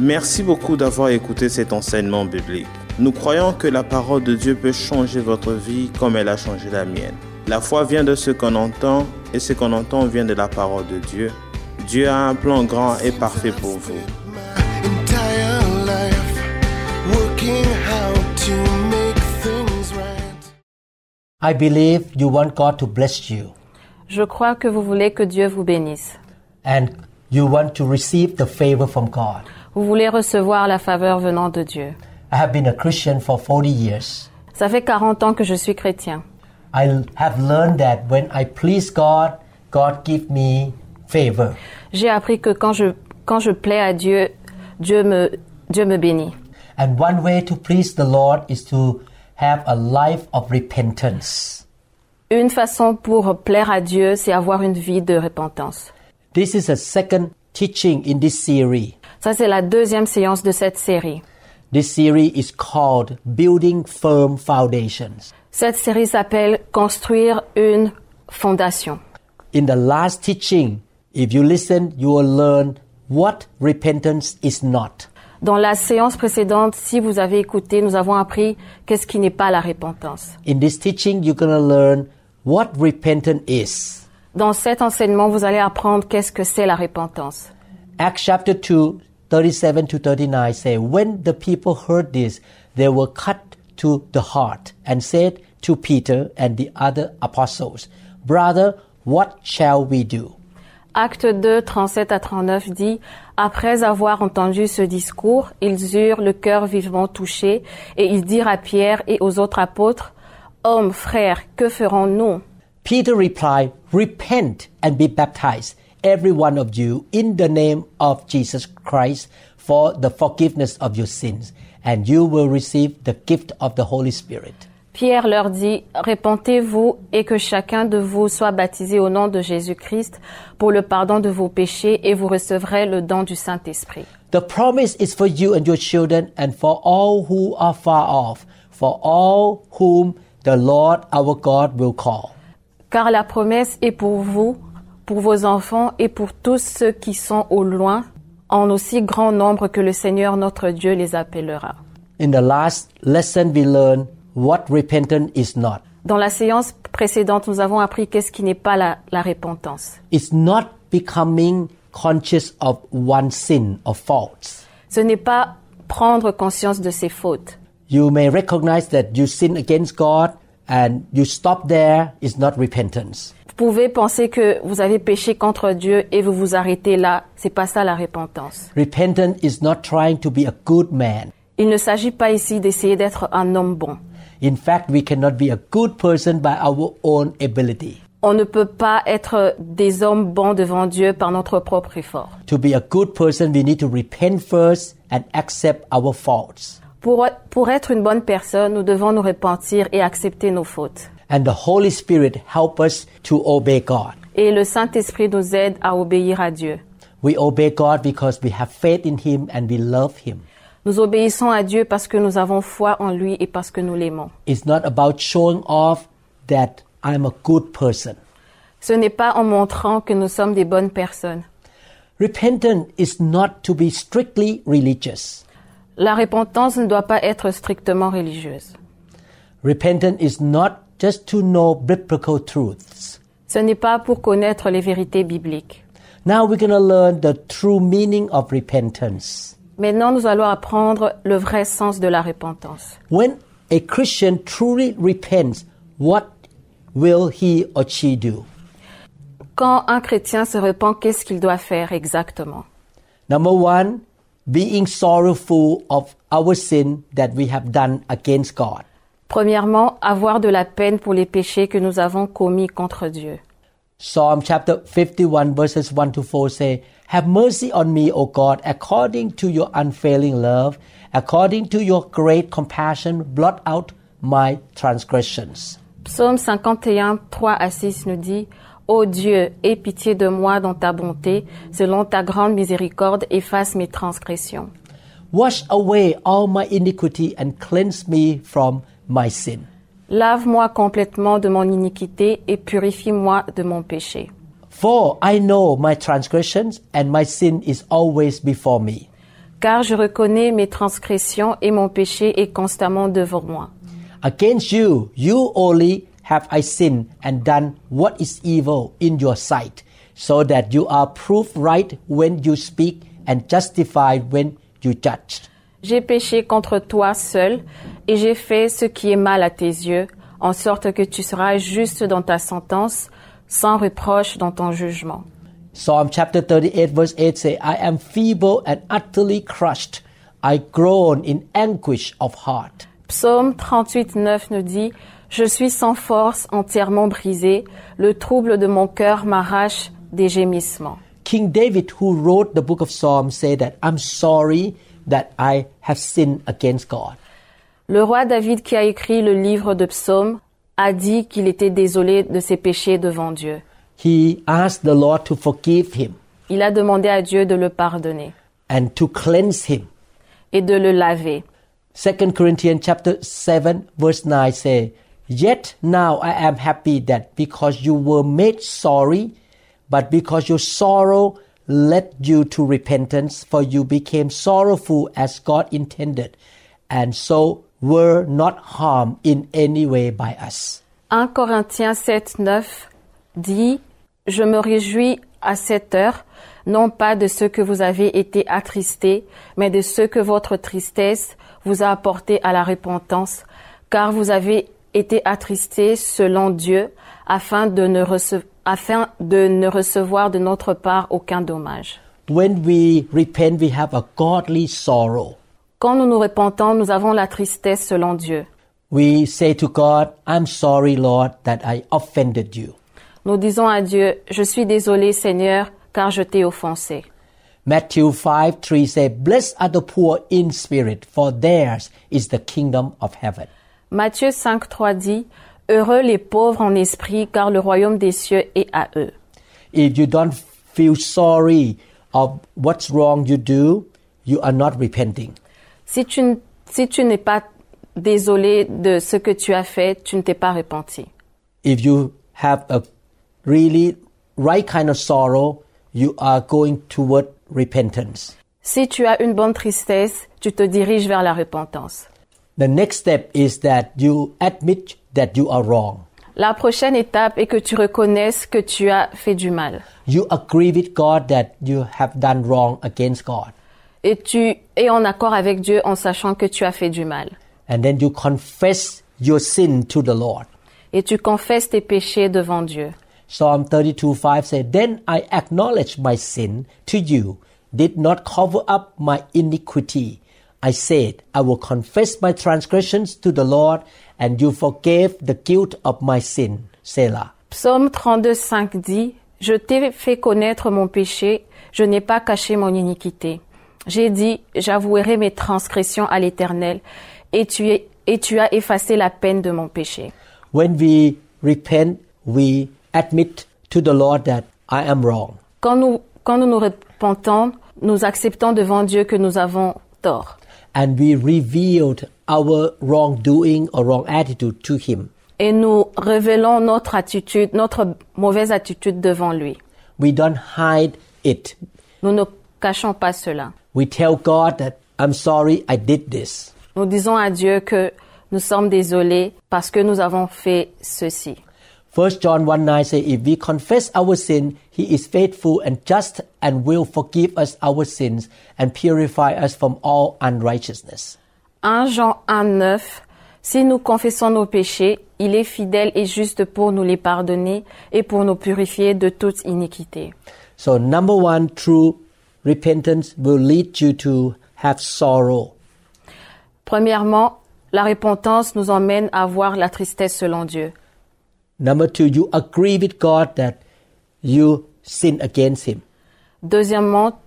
Merci beaucoup d'avoir écouté cet enseignement biblique. Nous croyons que la parole de Dieu peut changer votre vie comme elle a changé la mienne. La foi vient de ce qu'on entend et ce qu'on entend vient de la parole de Dieu. Dieu a un plan grand et parfait pour vous. I believe you want God to bless you Je crois que vous voulez que Dieu vous bénisse. and you want to receive the favor from God. Vous voulez recevoir la faveur venant de Dieu. I have been a Christian for 40 years. Ça fait 40 ans que je suis chrétien. I have learned that when I please God, God give me favor. J'ai appris que quand je, quand je plais à Dieu, Dieu me, Dieu me bénit. And one way to please the Lord is to have a life of repentance. Une façon pour plaire à Dieu, c'est avoir une vie de repentance. This is a second teaching in this series. Ça, c'est la deuxième séance de cette série. This series is called Building Firm Foundations. Cette série s'appelle Construire une fondation. In the last teaching, if you listen, you will learn what repentance is not. Dans la séance précédente, si vous avez écouté, nous avons appris qu'est-ce qui n'est pas la repentance. In this teaching, you're going to learn what repentance is. Dans cet enseignement, vous allez apprendre qu'est-ce que c'est la repentance. Acts chapter 2, 37 to 39 say, When the people heard this, they were cut to the heart and said to Peter and the other apostles, Brother, what shall we do? Acte 2, 37 à 39 dit, Après avoir entendu ce discours, ils eurent le cœur vivement touché, et ils dirent à Pierre et aux autres apôtres, Hommes, frères, que ferons-nous Peter replied, Repent and be baptized, every one of you, in the name of Jesus Christ, for the forgiveness of your sins, and you will receive the gift of the Holy Spirit. Pierre leur dit, Répentez-vous et que chacun de vous soit baptisé au nom de Jésus-Christ pour le pardon de vos péchés et vous recevrez le don du Saint-Esprit. The promise is for you and your children, and for all who are far off, for all whom the Lord our God will call. Car la promesse est pour vous, pour vos enfants et pour tous ceux qui sont au loin, en aussi grand nombre que le Seigneur notre Dieu les appellera. In the last lesson, we learned what repentance is not. Dans la séance précédente, nous avons appris qu'est-ce qui n'est pas la, la repentance. It's not becoming conscious of one's sin or faults. Ce n'est pas prendre conscience de ses fautes. You may recognize that you sin against God and you stop there is not repentance. Vous pouvez penser que vous avez péché contre Dieu et vous vous arrêtez là. C'est pas ça la repentance. Repentance is not trying to be a good man. Il ne s'agit pas ici d'essayer d'être un homme bon. In fact, we cannot be a good person by our own ability. On ne peut pas être des hommes bons devant Dieu par notre propre effort. To be a good person, we need to repent first and accept our faults. Pour, pour être une bonne personne, nous devons nous repentir et accepter nos fautes. And the Holy Spirit help us to obey God. Et le Saint-Esprit nous aide à obéir à Dieu. We obey God because we have faith in Him and we love Him. Nous obéissons à Dieu parce que nous avons foi en lui et parce que nous l'aimons. It's not about showing off that I'm a good person. Ce n'est pas en montrant que nous sommes des bonnes personnes. Repentance is not to be strictly religious. La repentance ne doit pas être strictement religieuse. Repentance is not just to know biblical truths. Ce n'est pas pour connaître les vérités bibliques. Now we're going to learn the true meaning of repentance. Maintenant, nous allons apprendre le vrai sens de la repentance. When a Christian truly repents, what will he or she do? Quand un chrétien se repent, qu'est-ce qu'il doit faire exactement Number one, being sorrowful of our sin that we have done against God. Premièrement, avoir de la peine pour les péchés que nous avons commis contre Dieu. Psalm chapter 51 verses 1 to 4 say, Have mercy on me, O God, according to your unfailing love, according to your great compassion, blot out my transgressions. Psaume 51, 3 à 6 nous dit, Ô Dieu, aie pitié de moi dans ta bonté, selon ta grande miséricorde, efface mes transgressions. Wash away all my iniquity and cleanse me from my sin. Lave-moi complètement de mon iniquité et purifie-moi de mon péché. For I know my transgressions and my sin is always before me. car je reconnais mes transgressions et mon péché est constamment devant moi. Against you, you only have I sinned and done what is evil in your sight, so that you are proved right when you speak and justified when you judge. J'ai péché contre toi seul et j'ai fait ce qui est mal à tes yeux, en sorte que tu seras juste dans ta sentence, sans reproche dans ton jugement. Psalm chapter 38 verse 8 say, I am feeble and utterly crushed. I groan in anguish of heart. Psaume 38, 9 nous dit Je suis sans force, entièrement brisé. Le trouble de mon cœur m'arrache des gémissements. King David, who wrote the book of Psalms, said that I'm sorry that I have sinned against God. Le roi David, qui a écrit le livre de Psaumes, a dit qu'il était désolé de ses péchés devant Dieu. He asked the Lord to forgive him Il a demandé à Dieu de le pardonner and to cleanse him. et de le laver. 2 Corinthians chapter 7 verse 9 say, Yet now I am happy that because you were made sorry, but because your sorrow led you to repentance, for you became sorrowful as God intended, and so were not harmed in any way by us. 1 Corinthiens 7, 9 dit Je me réjouis à cette heure, non pas de ce que vous avez été attristés, mais de ce que votre tristesse vous a apporté à la repentance, car vous avez été attristés selon Dieu, afin de ne, rece- afin de ne recevoir de notre part aucun dommage. When we repent, we have a godly sorrow. Quand nous nous repentons, nous avons la tristesse selon Dieu. We say to God, I'm sorry, Lord, that I offended you. Nous disons à Dieu, je suis désolé Seigneur, car je t'ai offensé. Matthew 5 3 say, Blessed are the poor in spirit, for theirs is the kingdom of heaven. Matthieu 5, 3 dit, Heureux les pauvres en esprit, car le royaume des cieux est à eux. If you don't feel sorry of what's wrong you do, you are not repenting. Si tu, n- si tu n'es pas désolé de ce que tu as fait, tu ne t'es pas repenti. If you have a really right kind of sorrow, you are going toward repentance. Si tu as une bonne tristesse, tu te diriges vers la repentance. The next step is that you admit that you are wrong. La prochaine étape est que tu reconnaisses que tu as fait du mal. You agree with God that you have done wrong against God. Et tu es en accord avec Dieu en sachant que tu as fait du mal. And then you confess your sin to the Lord. Et tu confesses tes péchés devant Dieu. Psalm 32 5 says, Then I acknowledge my sin to you, did not cover up my iniquity. I said, I will confess my transgressions to the Lord, and you forgave the guilt of my sin. Selah. Psaume 32, 5 dit, Je t'ai fait connaître mon péché, je n'ai pas caché mon iniquité. J'ai dit, j'avouerai mes transgressions à l'Éternel, et tu, es- et tu as effacé la peine de mon péché. When we repent, we admit to the Lord that I am wrong. Quand nous, quand nous nous repentons, nous acceptons devant Dieu que nous avons tort. And we revealed our wrongdoing or wrong attitude to Him. Et nous révélons notre attitude, notre mauvaise attitude devant lui. We don't hide it. Nous ne cachons pas cela. We tell God that I'm sorry I did this. Nous disons à Dieu que nous sommes désolés parce que nous avons fait ceci. 1 John 1 9 says, If we confess our sin, he is faithful and just and will forgive us our sins and purify us from all unrighteousness. 1 Jean 1, 9. Si nous confessons nos péchés, il est fidèle et juste pour nous les pardonner et pour nous purifier de toute iniquité. So, number one, true repentance will lead you to have sorrow. Premièrement, la repentance nous emmène à voir la tristesse selon Dieu. Number two, you agree with God that you sin against Him. Deuxièmement,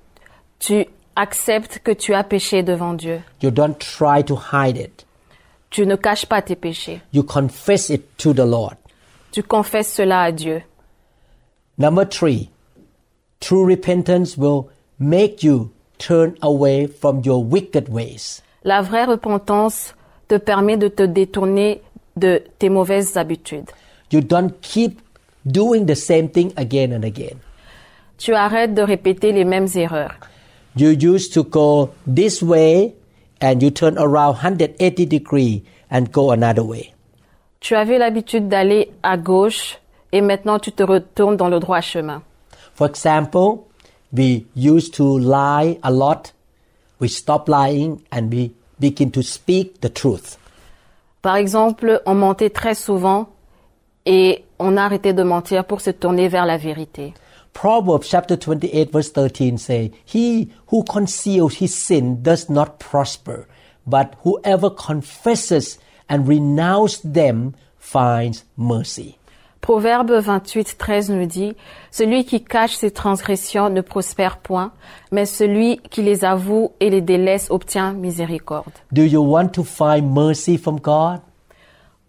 tu acceptes que tu as péché devant Dieu. You don't try to hide it. Tu ne caches pas tes péchés. You confess it to the Lord. Tu confesses cela à Dieu. Number three, true repentance will make you turn away from your wicked ways. La vraie repentance te permet de te détourner de tes mauvaises habitudes. You don't keep doing the same thing again and again. Tu arrêtes de répéter les mêmes erreurs. You used to go this way and you turn around 180 degrees and go another way. Tu avais l'habitude d'aller à gauche et maintenant tu te retournes dans le droit chemin. For example, we used to lie a lot. We stop lying and we begin to speak the truth. Par exemple, on mentait très souvent et on a arrêté de mentir pour se tourner vers la vérité. Proverbs chapter 28 verse 13 say, He who conceals his sin does not prosper, but whoever confesses and renounces them finds mercy. Proverbe 28, 13 nous dit, Celui qui cache ses transgressions ne prospère point, mais celui qui les avoue et les délaisse obtient miséricorde. Do you want to find mercy from God?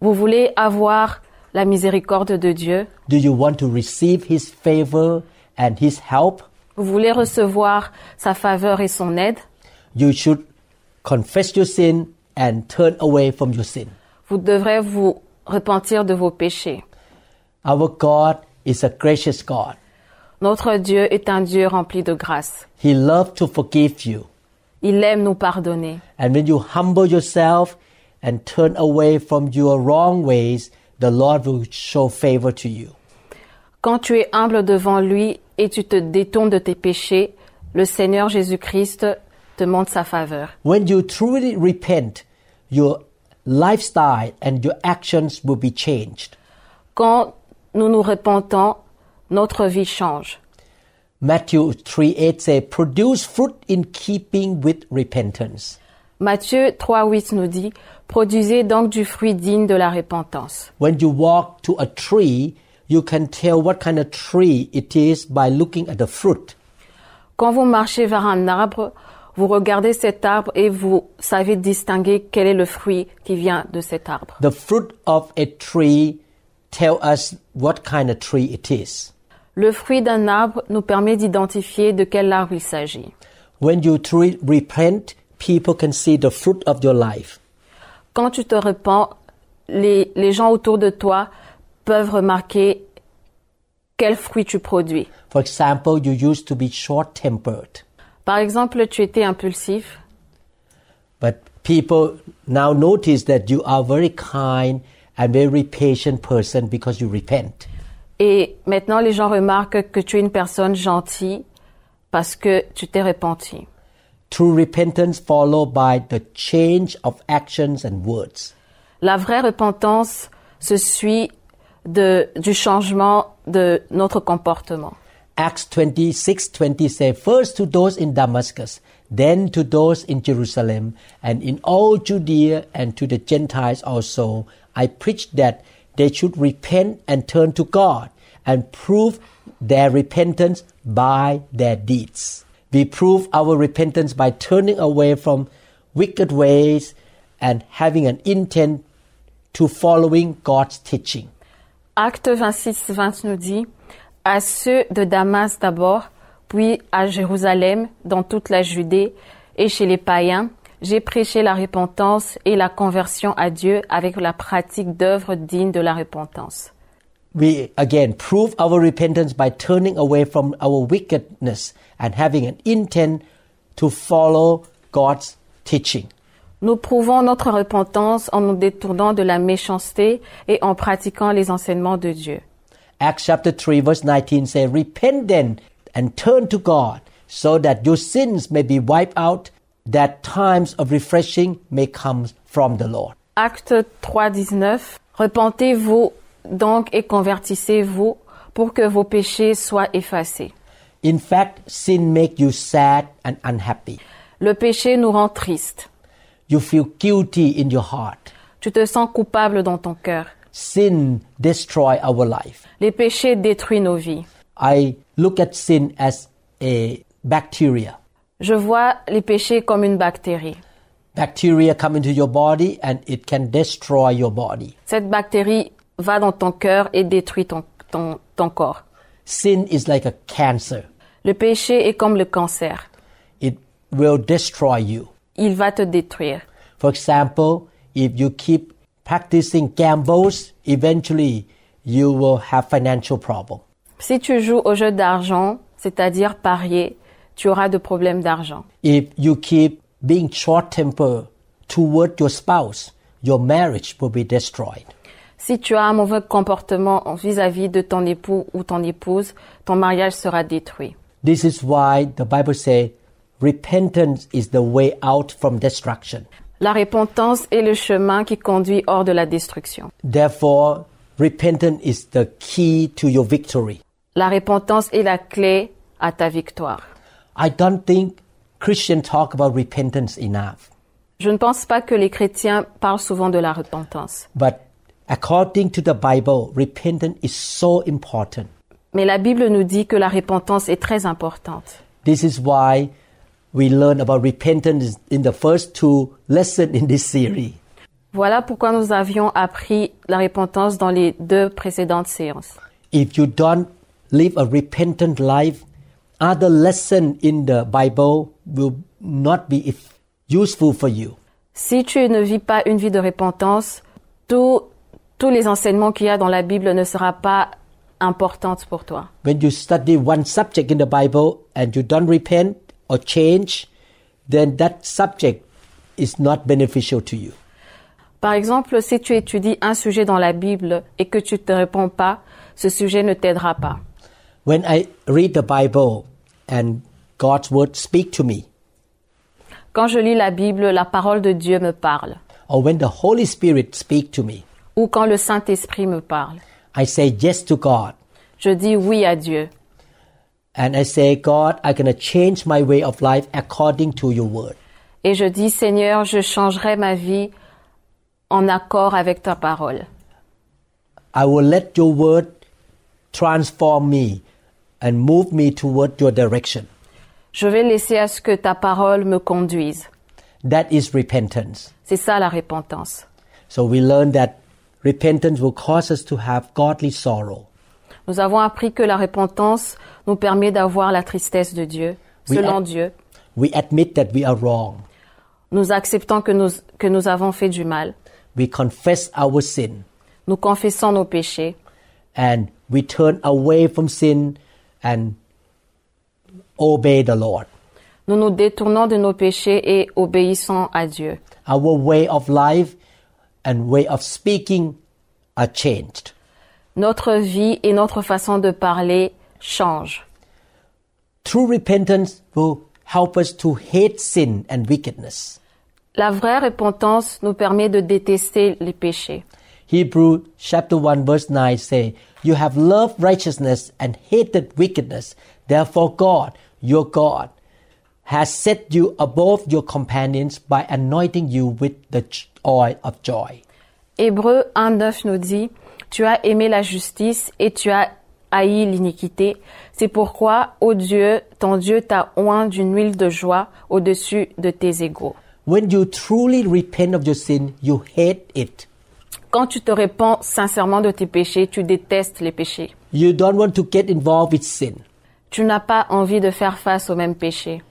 Vous voulez avoir la miséricorde de Dieu? Do you want to receive his favor and his help? Vous voulez recevoir sa faveur et son aide? You should confess your sin and turn away from your sin. Vous devrez vous repentir de vos péchés. Our God is a gracious God. Notre Dieu est un Dieu rempli de grâce. He loves to forgive you. Il aime nous pardonner. And when you humble yourself and turn away from your wrong ways, the Lord will show favor to you. Quand tu es humble devant lui et tu te détournes de tes péchés, le Seigneur Jésus-Christ te montre sa faveur. When you truly repent, your lifestyle and your actions will be changed. Quand nous nous repentons, notre vie change. Matthew 3 8 says, Produce fruit in keeping with repentance. Matthieu 3.8 nous dit, Produisez donc du fruit digne de la repentance. When you walk to a tree, you can tell what kind of tree it is by looking at the fruit. Quand vous marchez vers un arbre, vous regardez cet arbre et vous savez distinguer quel est le fruit qui vient de cet arbre. The fruit of a tree tell us what kind of tree it is. Le fruit d'un arbre nous permet d'identifier de quel arbre il s'agit. When you truly repent, people can see the fruit of your life. Quand tu te repens, les, les gens autour de toi peuvent remarquer quel fruit tu produis. For example, you used to be short-tempered, Par exemple, tu étais impulsif, but people now notice that you are very kind and very patient person because you repent. et maintenant les gens remarquent que tu es une personne gentille parce que tu t'es repenti. True repentance followed by the change of actions and words. La vraie repentance se suit de, du changement de notre comportement. Acts 26 20 say, First to those in Damascus, then to those in Jerusalem, and in all Judea and to the Gentiles also, I preached that they should repent and turn to God and prove their repentance by their deeds. We prove our repentance by turning away from wicked ways and having an intent to following God's teaching. Acte 26, 20 nous dit, à ceux de Damas d'abord, puis à Jérusalem, dans toute la Judée et chez les païens, j'ai prêché la repentance et la conversion à Dieu avec la pratique d'œuvres dignes de la repentance. we again prove our repentance by turning away from our wickedness and having an intent to follow God's teaching. Nous prouvons notre repentance en nous détournant de la méchanceté et en pratiquant les enseignements de Dieu. Acts chapter 3 verse 19 says, Repent then and turn to God so that your sins may be wiped out, that times of refreshing may come from the Lord. Acte 3, 19. Repentez-vous donc et convertissez-vous pour que vos péchés soient effacés. In fact, sin make you sad and unhappy. Le péché nous rend tristes. You feel guilty in your heart. Tu te sens coupable dans ton cœur. Sin destroy our life. Les péchés détruisent nos vies. I look at sin as a bacteria. Je vois les péchés comme une bactérie. Bacteria come into your body and it can destroy your body. Cette bactérie va dans ton cœur et détruit ton, ton, ton corps. Sin is like a cancer. Le péché est comme le cancer. It will destroy you. Il va te détruire. For example, if you keep practicing gambles, eventually you will have financial problem. Si tu joues au jeu d'argent, c'est-à-dire parier, tu auras de problèmes d'argent. If you keep being short-tempered toward your spouse, your marriage will be destroyed. Si tu as un mauvais comportement vis-à-vis de ton époux ou ton épouse, ton mariage sera détruit. This is why the Bible says repentance is the way out from destruction. La repentance est le chemin qui conduit hors de la destruction. Therefore, repentance is the key to your victory. La repentance est la clé à ta victoire. I don't think Christians talk about repentance enough. Je ne pense pas que les chrétiens parlent souvent de la repentance. But according to the Bible, repentance is so important. Mais la Bible nous dit que la repentance est très importante. This is why we learn about repentance in the first two lessons in this series. Voilà pourquoi nous avions appris la repentance dans les deux précédentes séances. If you don't live a repentant life, other lesson in the Bible will not be useful for you. Si tu ne vis pas une vie de repentance, tout- tous les enseignements qu'il y a dans la Bible ne sera pas importante pour toi. When you study one subject in the Bible and you don't repent or change, then that subject is not beneficial to you. Par exemple, si tu étudies un sujet dans la Bible et que tu ne te réponds pas, ce sujet ne t'aidera pas. When I read the Bible and God's word speak to me, Quand je lis la Bible, la parole de Dieu me parle. or when the Holy Spirit speak to me, Ou quand le Saint-Esprit me parle. I say yes to God. Je dis oui à Dieu. And I say, God, I'm going to change my way of life according to your word. Et je dis, Seigneur, je changerai ma vie en accord avec ta parole. I will let your word transform me and move me toward your direction. Je vais laisser à ce que ta parole me conduise. That is repentance. C'est ça la repentance. So we learn that repentance will cause us to have godly sorrow. Nous avons appris que la repentance nous permet d'avoir la tristesse de Dieu, Oui, selon Dieu. We admit that we are wrong. Nous acceptons que nous, que nous avons fait du mal. We confess our sin Nous confessons nos péchés and we turn away from sin and obey the Lord. Nous nous détournons de nos péchés et obéissons à Dieu. Our way of life and way of speaking are changed. Notre vie et notre façon de parler changent. True repentance will help us to hate sin and wickedness. La vraie repentance nous permet de détester les péchés. Hebrew chapter 1 verse 9 say, You have loved righteousness and hated wickedness. Therefore God, your God, has set you above your companions by anointing you with the oil of joy. Hébreu 1.9 nous dit, Tu as aimé la justice et tu as haï l'iniquité. C'est pourquoi, ô Dieu, ton Dieu t'a oint d'une huile de joie au-dessus de tes égaux. When you truly repent of your sin, you hate it. Quand tu te répands sincèrement de tes péchés, tu détestes les péchés. You don't want to get involved with sin. Tu n'as pas envie de faire face aux mêmes péchés.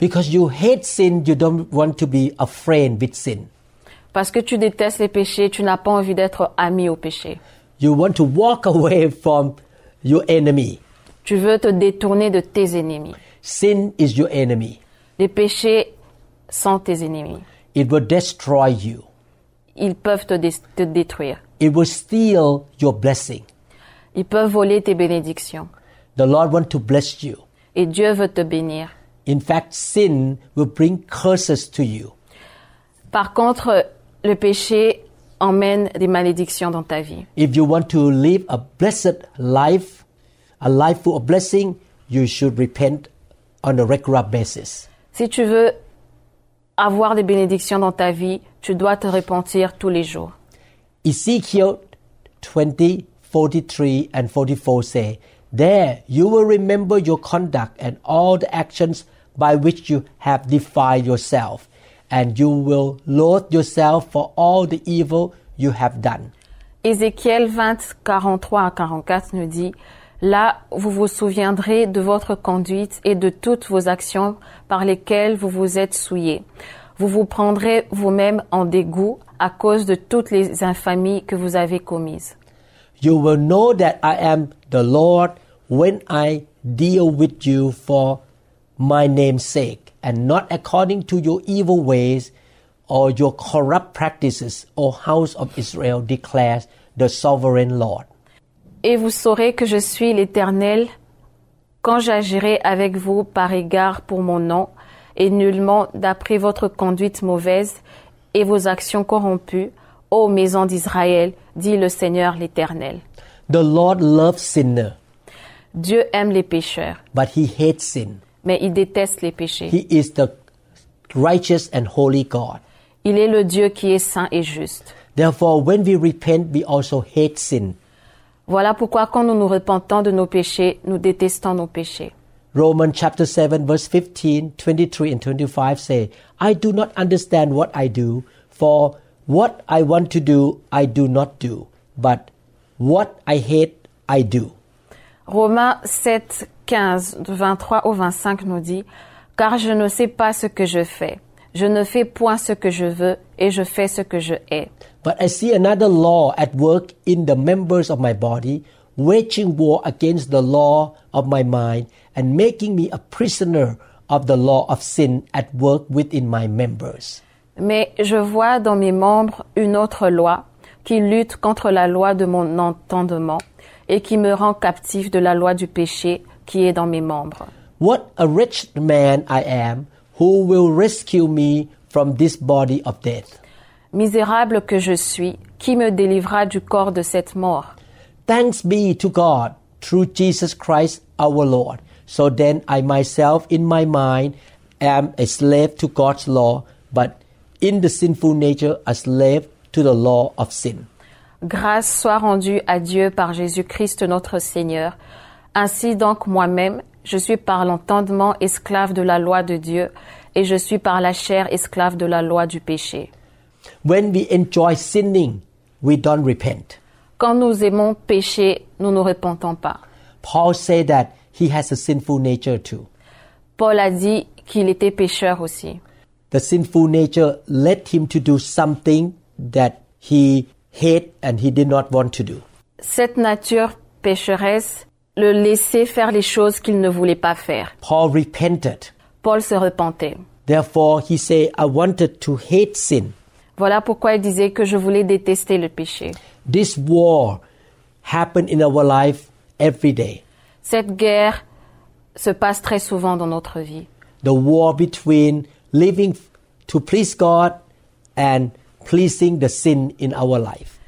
Because you hate sin, you don't want to be a friend with sin. Parce que tu détestes les péchés, tu n'as pas envie d'être ami au péché. You want to walk away from your enemy. Tu veux te détourner de tes ennemis. Sin is your enemy. Les péchés sont tes ennemis. It will destroy you. Ils peuvent te, dé- te détruire. It will steal your blessing. Ils peuvent voler tes bénédictions. The Lord wants to bless you. Et Dieu veut te bénir. In fact, sin will bring curses to you. Par contre, le péché emmène des malédictions dans ta vie. If you want to live a blessed life, a life full of blessing, you should repent on a regular basis. Si tu veux avoir des bénédictions dans ta vie, tu dois te repentir tous les jours. Ezekiel 20, 43 and 44 say, There you will remember your conduct and all the actions by which you have defiled yourself, and you will loathe yourself for all the evil you have done. Ézéchiel 20, 43 à 44 nous dit, Là, vous vous souviendrez de votre conduite et de toutes vos actions par lesquelles vous vous êtes souillés. Vous vous prendrez vous-même en dégoût à cause de toutes les infamies que vous avez commises. You will know that I am the Lord when I deal with you for my name's sake, and not according to your evil ways or your corrupt practices, O house of Israel, declares the sovereign Lord. Et vous saurez que je suis l'Éternel quand j'agirai avec vous par égard pour mon nom, et nullement d'après votre conduite mauvaise et vos actions corrompues, ô maison d'Israël, dit le Seigneur l'Éternel. The Lord loves sinner, Dieu aime les pécheurs, but he hates sin. mais il déteste les péchés. He is the righteous and holy God. Il est le Dieu qui est saint et juste. Therefore, when we repent, we also hate sin. Voilà pourquoi quand nous nous repentons de nos péchés, nous détestons nos péchés. Romans chapter 7 verse 15, 23 and 25 say, I do not understand what I do, for what I want to do, I do not do, but what I hate, I do. Romains 7, 15, du 23 au 25 nous dit, Car je ne sais pas ce que je fais. Je ne fais point ce que je veux et je fais ce que je hais. But I see another law at work in the members of my body, waging war against the law of my mind and making me a prisoner of the law of sin at work within my members. Mais je vois dans mes membres une autre loi qui lutte contre la loi de mon entendement et qui me rend captif de la loi du péché qui est dans mes membres. What a wretched man I am, who will rescue me from this body of death? Misérable que je suis, qui me délivrera du corps de cette mort? Thanks be to God through Jesus Christ our Lord. So then I myself in my mind am a slave to God's law, but in the sinful nature a slave to the law of sin. Grâce soit rendue à Dieu par Jésus-Christ notre Seigneur. Ainsi donc moi-même, je suis par l'entendement esclave de la loi de Dieu et je suis par la chair esclave de la loi du péché. When we enjoy sinning, we don't repent. Quand nous aimons pécher, nous ne repentons pas. Paul said that he has a sinful nature too. Paul a dit qu'il était pécheur aussi. The sinful nature led him to do something that he hate and he did not want to do. Cette nature pécheresse le laissait faire les choses qu'il ne voulait pas faire. Paul repented. Paul se repentait. Therefore, he said, I wanted to hate sin. Voilà pourquoi il disait que je voulais détester le péché. This war happened in our life every day. Cette guerre se passe très souvent dans notre vie. The war between living to please God and pleasing the sin in our life.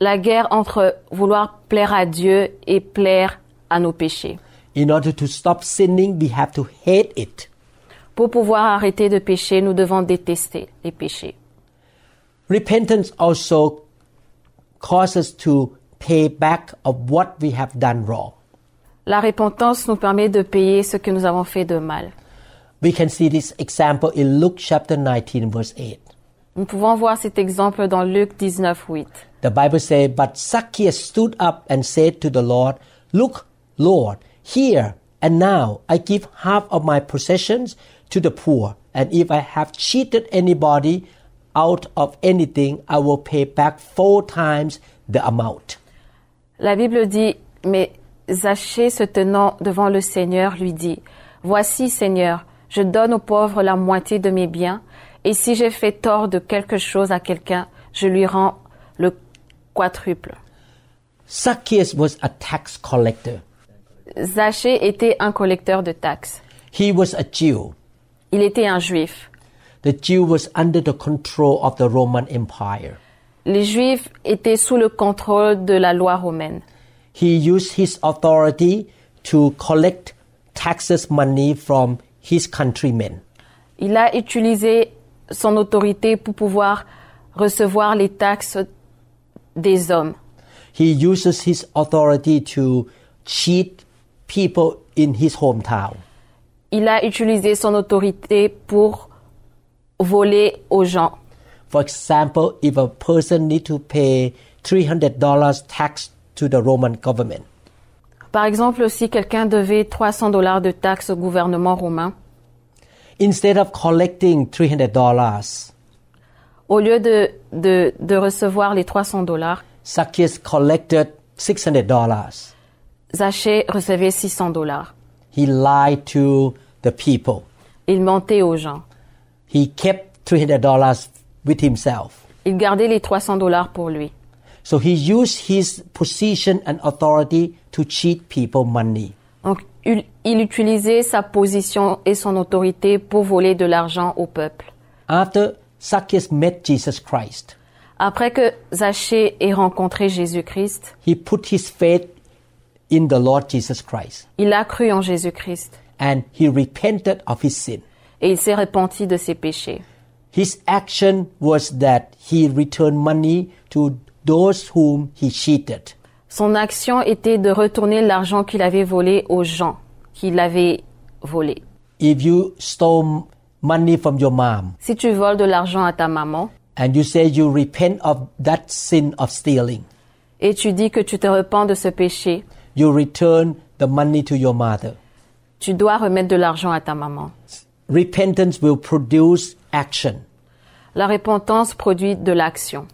La guerre entre vouloir plaire à Dieu et plaire à nos péchés. In order to stop sinning, we have to hate it. Pour pouvoir arrêter de pécher, nous devons détester les péchés. Repentance also causes us to pay back of what we have done wrong. La repentance nous permet de payer ce que nous avons fait de mal. We can see this example in Luke chapter 19 verse 8. Nous pouvons voir cet exemple dans Luc 19, 8. The Bible says, But Zacchaeus stood up and said to the Lord, Look, Lord, here and now I give half of my possessions to the poor, and if I have cheated anybody out of anything, I will pay back four times the amount. La Bible dit, mais Zachée se tenant devant le Seigneur lui dit, Voici Seigneur, je donne aux pauvres la moitié de mes biens, et si j'ai fait tort de quelque chose à quelqu'un, je lui rends le quadruple. Zacchaeus was a tax collector. Zachée était un collecteur de taxes. He was a Jew. Il était un juif. The Jew was under the control of the Roman Empire. Les juifs étaient sous le contrôle de la loi romaine. He used his authority to collect taxes money from his countrymen. Il a utilisé son autorité pour pouvoir recevoir les taxes des hommes. He uses his authority to cheat people in his hometown. Il a utilisé son autorité pour voler aux gens. For example, if a person need to pay $300 tax to the Roman government, Par exemple, si quelqu'un devait 300 dollars de taxes au gouvernement romain, instead of collecting $300, au lieu de, de, de recevoir les 300 dollars, Zacchaeus collected $600. Zachée recevait 600 dollars. He lied to the people. Il mentait aux gens. He kept $300 with himself. Il gardait les 300 dollars pour lui. So he used his position and authority to cheat people money. Donc, il, il utilisait sa position et son autorité pour voler de l'argent au peuple. After Zacchaeus met Jesus Christ, Après que Zachée ait rencontré Jésus-Christ, he put his faith in the Lord Jesus Christ il a cru en Jésus-Christ and he repented of his sin. Et il s'est repenti de ses péchés. His action was that he returned money to those whom he cheated. Son action était de retourner l'argent qu'il avait volé aux gens qui l'avaient volé. If you stole money from your mom Si tu voles de l'argent à ta maman and you say you repent of that sin of stealing, et tu dis que tu te repens de ce péché, you return the money to your mother. tu dois remettre de l'argent à ta maman. Repentance will produce action. La repentance produit de l'action.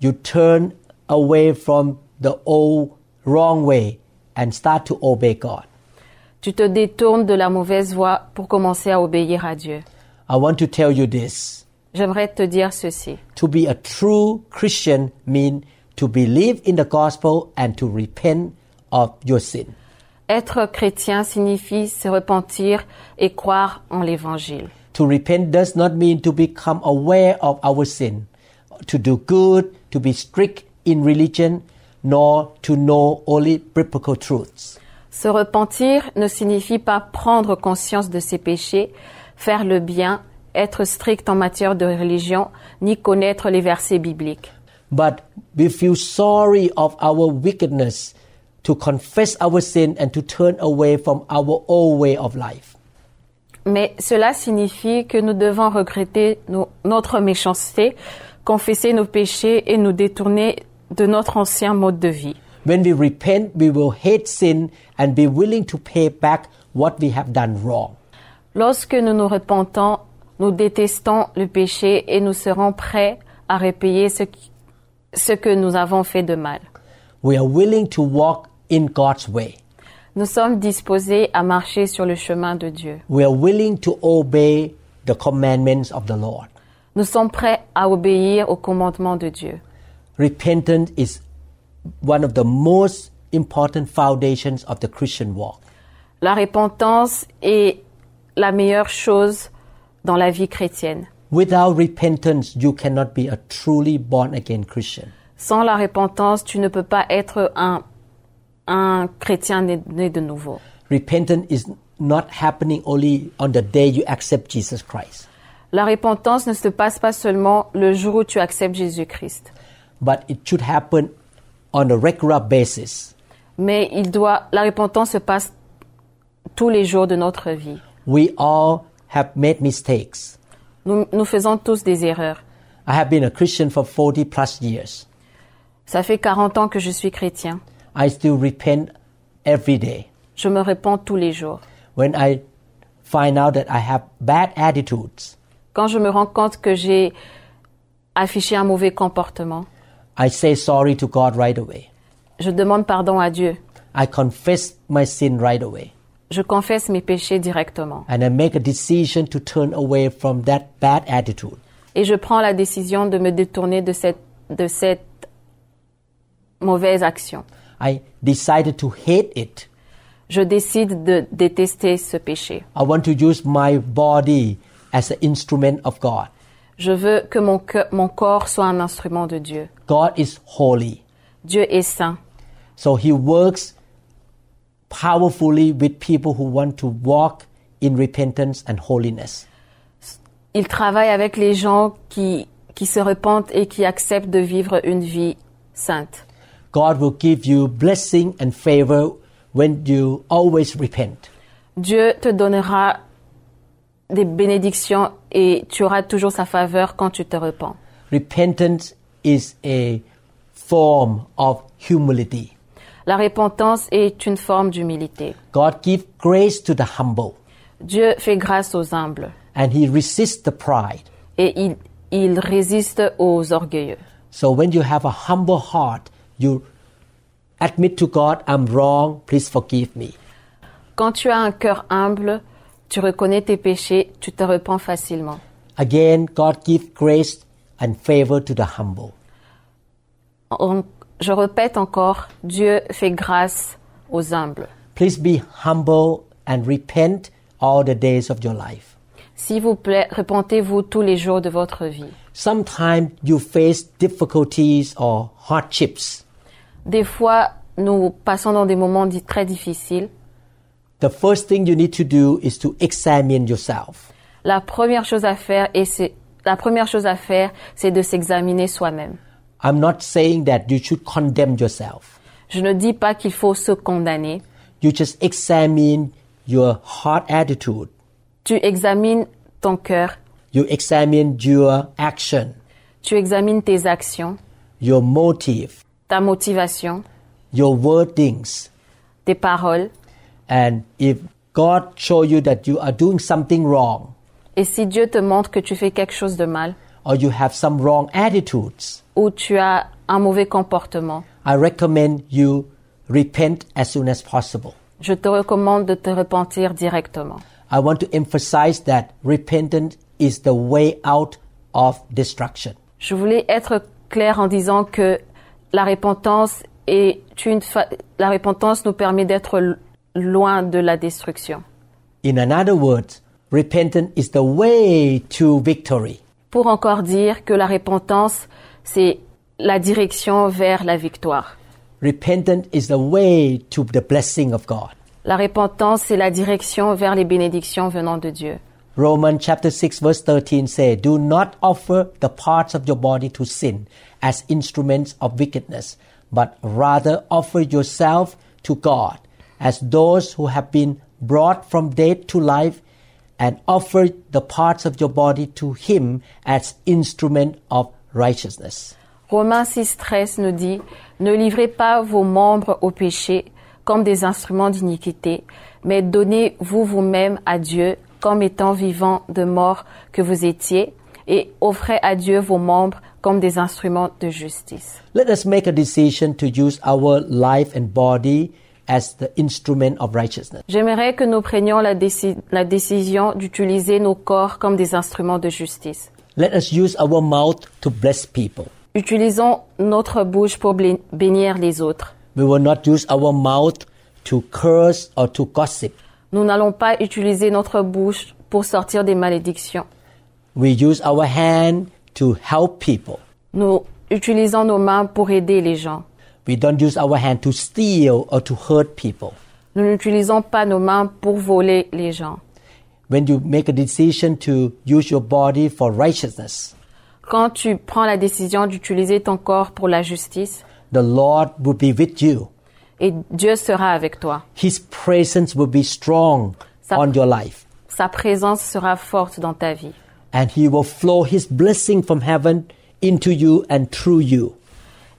You turn away from the old wrong way and start to obey God. Tu te détournes de la mauvaise voie pour commencer à obéir à Dieu. I want to tell you this. J'aimerais te dire ceci. To be a true Christian means to believe in the gospel and to repent of your sin. Être chrétien signifie se repentir et croire en l'évangile. To repent does not mean to become aware of our sin, to do good, to be strict in religion, nor to know only biblical truths. Se repentir ne signifie pas prendre conscience de ses péchés, faire le bien, être strict en matière de religion, ni connaître les versets bibliques. But we feel sorry of our wickedness to confess our sin and to turn away from our old way of life. Mais cela signifie que nous devons regretter nos- notre méchanceté, confesser nos péchés et nous détourner de notre ancien mode de vie. When we repent, we will hate sin and be willing to pay back what we have done wrong. Lorsque nous nous repentons, nous détestons le péché et nous serons prêts à repayer ce, qui- ce que nous avons fait de mal. We are willing to walk in God's way. Nous sommes disposés à marcher sur le chemin de Dieu. We are willing to obey the commandments of the Lord. Nous sommes prêts à obéir aux commandements de Dieu. Repentance is one of the most important foundations of the Christian walk. La repentance est la meilleure chose dans la vie chrétienne. Without repentance, you cannot be a truly born again Christian. Sans la repentance, tu ne peux pas être un, un chrétien né, né de nouveau. Repentance is not happening only on the day you accept Jesus Christ, La repentance ne se passe pas seulement le jour où tu acceptes Jésus-Christ, but it should happen on a regular basis. mais il doit, la repentance se passe tous les jours de notre vie. We all have made mistakes. Nous, nous faisons tous des erreurs. I have been a Christian for 40 plus years. Ça fait 40 ans que je suis chrétien. I still repent every day. Je me repens tous les jours. When I find out that I have bad attitudes, Quand je me rends compte que j'ai affiché un mauvais comportement, I say sorry to God right away. je demande pardon à Dieu. I confess my sin right away. Je confesse mes péchés directement. And I make a decision to turn away from that bad attitude. Et je prends la décision de me détourner de cette, de cette mauvaise action. I decided to hate it. Je décide de détester ce péché. I want to use my body as an instrument of God. Je veux que mon, cœur- mon corps soit un instrument de Dieu. God is holy. Dieu est saint. So he works powerfully with people who want to walk in repentance and holiness. Il travaille avec les gens qui, qui se repentent et qui acceptent de vivre une vie sainte. God will give you blessing and favor when you always repent. Dieu te donnera des bénédictions et tu auras toujours sa faveur quand tu te repens. Repentance is a form of humility. La repentance est une forme d'humilité. God gives grace to the humble Dieu fait grâce aux humbles and he resists the pride. et il, il résiste aux orgueilleux. So when you have a humble heart, you admit to God, I'm wrong, please forgive me. Quand tu as un cœur humble, tu reconnais tes péchés, tu te repens facilement. Again, God gives grace and favor to the humble. En- je répète encore, Dieu fait grâce aux humbles. Please be humble and repent all the days of your life. S'il vous plaît, repentez-vous tous les jours de votre vie. Sometimes you face difficulties or hardships. Des fois, nous passons dans des moments très difficiles. The first thing you need to do is to examine yourself. La première chose à faire, et c'est la première chose à faire, c'est de s'examiner soi-même. I'm not saying that you should condemn yourself. Je ne dis pas qu'il faut se condamner. You just examine your heart attitude. Tu examines ton cœur, You examine your action, tu examines tes actions, your motive, ta motivation, your wordings. tes paroles. And if God show you that you are doing something wrong Et si Dieu te montre que tu fais quelque chose de mal, or you have some wrong attitudes, ou tu as un mauvais comportement, I recommend you repent as soon as possible. je te recommande de te repentir directement. I want to emphasize that repentance is the way out of destruction. Je voulais être clair en disant que la repentance est une fa- la repentance nous permet d'être loin de la destruction. In another words, repentance is the way to victory. Pour encore dire que la repentance c'est la direction vers la victoire. Repentance is the way to the blessing of God. La repentance c'est la direction vers les bénédictions venant de Dieu. Romans chapter 6 verse 13 say, Do not offer the parts of your body to sin as instruments of wickedness, but rather offer yourself to God as those who have been brought from death to life and offer the parts of your body to Him as instrument of righteousness. Romains 6.13 nous dit, Ne livrez pas vos membres au péché comme des instruments d'iniquité, mais donnez-vous vous-même à Dieu comme étant vivants de mort que vous étiez, et offrez à Dieu vos membres comme des instruments de justice. Let us make a decision to use our life and body as the instrument of righteousness. J'aimerais que nous prenions la, déci- la décision d'utiliser nos corps comme des instruments de justice. Let us use our mouth to bless people. Utilisons notre bouche pour bénir les autres. We will not use our mouth to curse or to gossip. Nous n'allons pas utiliser notre bouche pour sortir des malédictions. We use our hand to help people. Nous utilisons nos mains pour aider les gens. We don't use our hand to steal or to hurt people. Nous n'utilisons pas nos mains pour voler les gens. When you make a decision to use your body for righteousness, Quand tu prends la décision d'utiliser ton corps pour la justice, the Lord will be with you. et Dieu sera avec toi. His presence will be strong Ça- on your life. Sa présence sera forte dans ta vie. And He will flow His blessing from heaven into you and through you.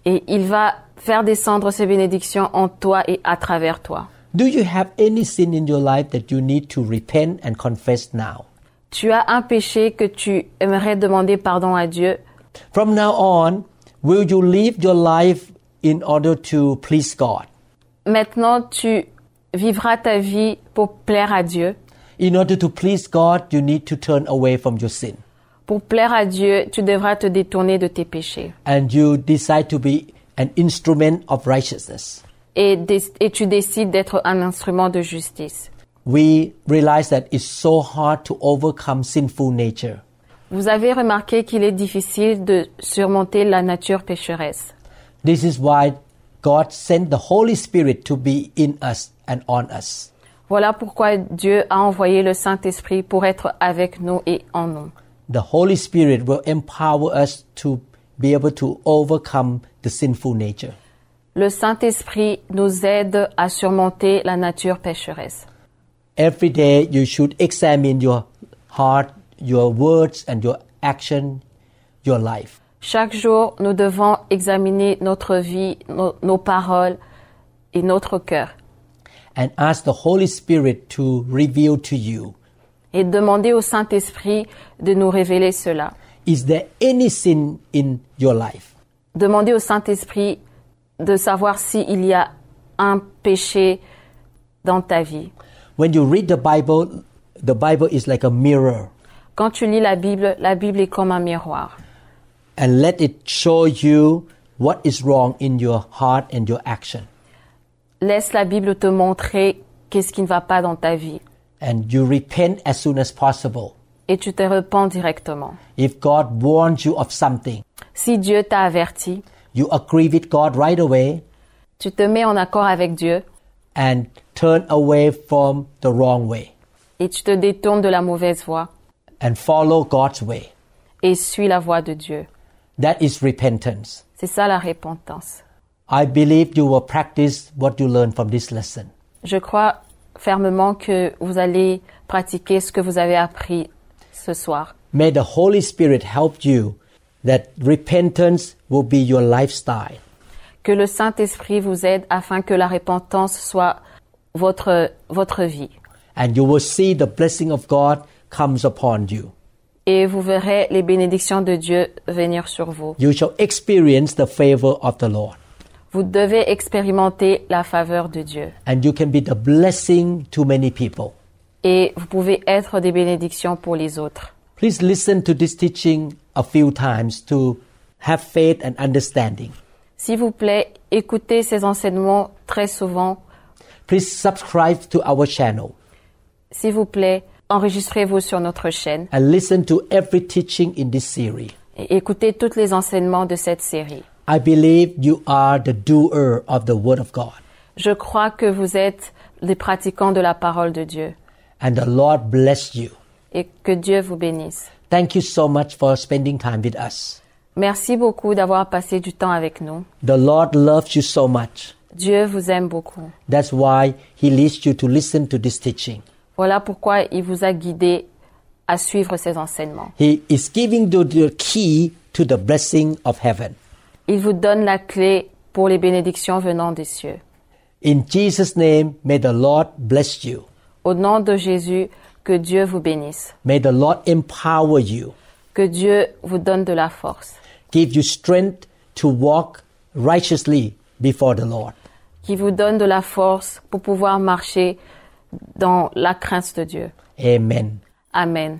Et il va faire descendre ses bénédictions en toi et à travers toi. Do you have any sin in your life that you need to repent and confess now? Tu as un péché que tu aimerais demander pardon à Dieu. From now on, will you live your life in order to please God? Maintenant, tu vivras ta vie pour plaire à Dieu. In order to please God, you need to turn away from your sin. Pour plaire à Dieu, tu devras te détourner de tes péchés. And you decide to be an instrument of righteousness. Et, et tu décides d'être un instrument de justice. We realize that it's so hard to overcome sinful nature. Vous avez remarqué qu'il est difficile de surmonter la nature pécheresse. This is why God sent the Holy Spirit to be in us and on us. Voilà pourquoi Dieu a envoyé le Saint-Esprit pour être avec nous et en nous. The Holy Spirit will empower us to be able to overcome the sinful nature. Le Saint-Esprit nous aide à surmonter la nature pécheresse. Every day you should examine your heart, your words, and your action, your life. Chaque jour, nous devons examiner notre vie, nos, nos paroles et notre cœur and ask the Holy Spirit to reveal to you et demander au Saint-Esprit de nous révéler cela. is there any sin in your life? Demandez au Saint-Esprit de savoir s'il y a un péché dans ta vie. When you read the Bible, the Bible is like a mirror Quand tu lis la Bible, la Bible est comme un miroir. and let it show you what is wrong in your heart and your action. Laisse la Bible te montrer qu'est-ce qui ne va pas dans ta vie. And you repent as soon as possible. Et tu te repens directement. If God warns you of something, Si Dieu t'a averti, you agree with God right away tu te mets en accord avec Dieu and turn away from the wrong way et tu te détournes de la mauvaise voie and follow God's way. et suis la voie de Dieu. That is repentance. C'est ça la repentance. I believe you will practice what you learn from this lesson. Je crois fermement que vous allez pratiquer ce que vous avez appris ce soir. May the Holy Spirit help you that repentance will be your lifestyle. Que le Saint-Esprit vous aide afin que la repentance soit votre, votre vie. And you will see the blessing of God comes upon you. Et vous verrez les bénédictions de Dieu venir sur vous. You shall experience the favor of the Lord. Vous devez expérimenter la faveur de Dieu. And you can be the blessing to many people. Et vous pouvez être des bénédictions pour les autres. Please listen to this teaching a few times to have faith and understanding. S'il vous plaît, écoutez ces enseignements très souvent. Please subscribe to our channel S'il vous plaît, enregistrez-vous sur notre chaîne and listen to every teaching in this series. et écoutez tous les enseignements de cette série. I believe you are the doer of the Word of God. Je crois que vous êtes des pratiquants de la parole de Dieu And the Lord bless you. et que Dieu vous bénisse. Thank you so much for spending time with us. Merci beaucoup d'avoir passé du temps avec nous. The Lord loves you so much. Dieu vous aime beaucoup. That's why He leads you to listen to this teaching. Voilà pourquoi il vous a guidé à suivre ces enseignements. He is giving you the key to the blessing of heaven. Il vous donne la clé pour les bénédictions venant des cieux. In Jesus' name, may the Lord bless you. Au nom de Jésus, que Dieu vous bénisse. May the Lord empower you, Que Dieu vous donne de la force. give you strength to walk righteously before the Lord. Qui vous donne de la force pour pouvoir marcher dans la crainte de Dieu. Amen. Amen.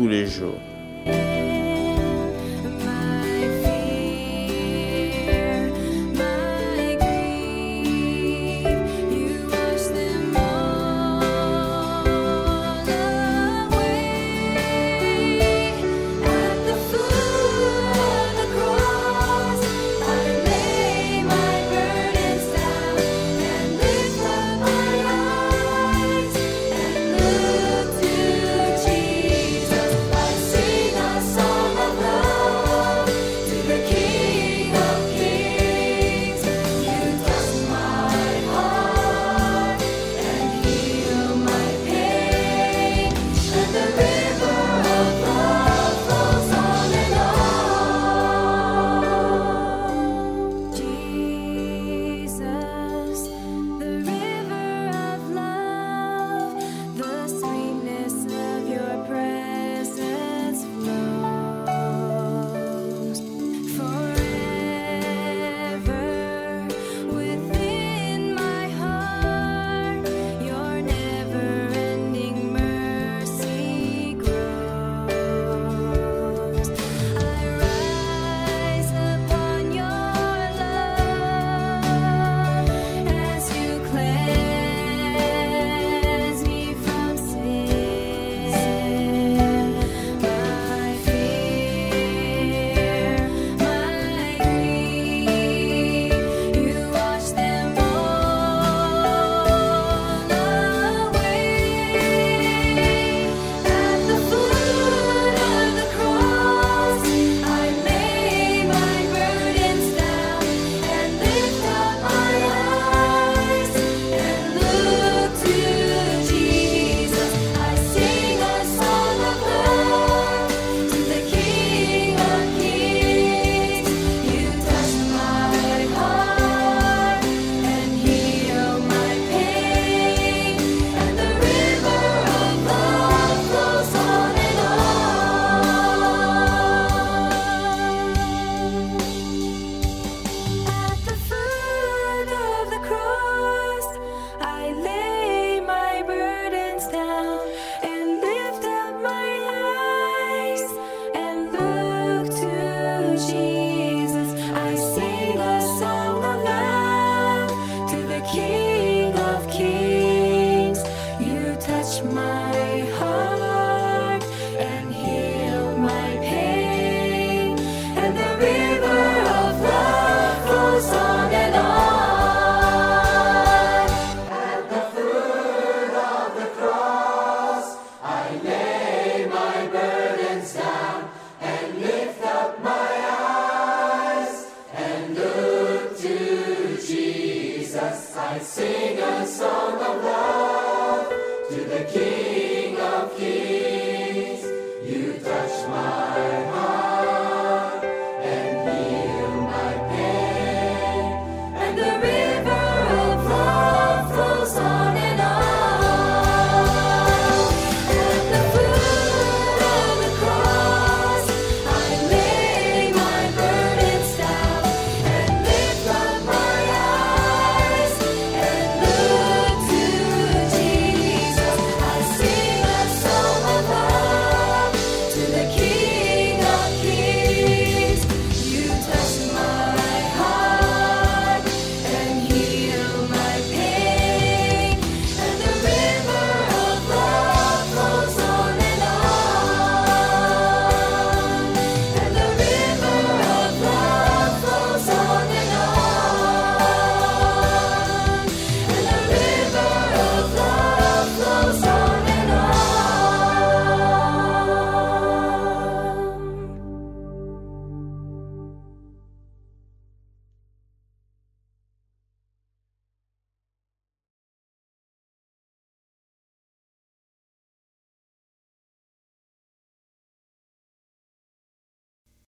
tous les jours.